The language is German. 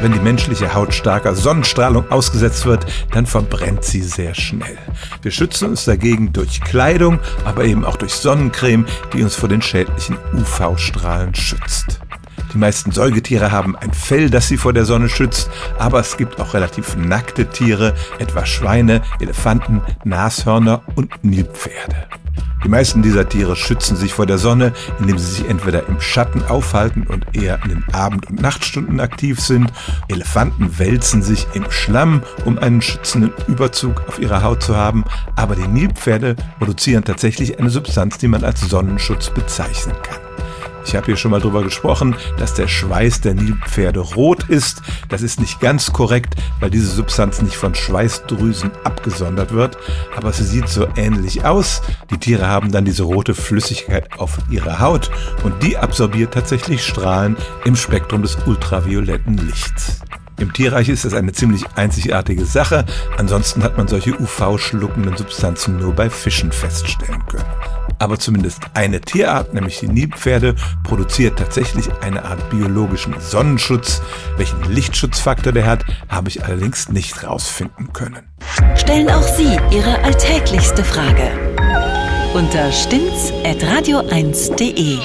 wenn die menschliche Haut starker Sonnenstrahlung ausgesetzt wird, dann verbrennt sie sehr schnell. Wir schützen uns dagegen durch Kleidung, aber eben auch durch Sonnencreme, die uns vor den schädlichen UV-Strahlen schützt. Die meisten Säugetiere haben ein Fell, das sie vor der Sonne schützt, aber es gibt auch relativ nackte Tiere, etwa Schweine, Elefanten, Nashörner und Nilpferde. Die meisten dieser Tiere schützen sich vor der Sonne, indem sie sich entweder im Schatten aufhalten und eher in den Abend- und Nachtstunden aktiv sind. Elefanten wälzen sich im Schlamm, um einen schützenden Überzug auf ihrer Haut zu haben. Aber die Nilpferde produzieren tatsächlich eine Substanz, die man als Sonnenschutz bezeichnen kann. Ich habe hier schon mal drüber gesprochen, dass der Schweiß der Nilpferde rot ist. Das ist nicht ganz korrekt, weil diese Substanz nicht von Schweißdrüsen abgesondert wird, aber sie sieht so ähnlich aus. Die Tiere haben dann diese rote Flüssigkeit auf ihrer Haut und die absorbiert tatsächlich Strahlen im Spektrum des ultravioletten Lichts. Im Tierreich ist das eine ziemlich einzigartige Sache, ansonsten hat man solche UV-schluckenden Substanzen nur bei Fischen feststellen können. Aber zumindest eine Tierart, nämlich die Nilpferde, produziert tatsächlich eine Art biologischen Sonnenschutz. Welchen Lichtschutzfaktor der hat, habe ich allerdings nicht rausfinden können. Stellen auch Sie Ihre alltäglichste Frage unter stimmtz.radio1.de.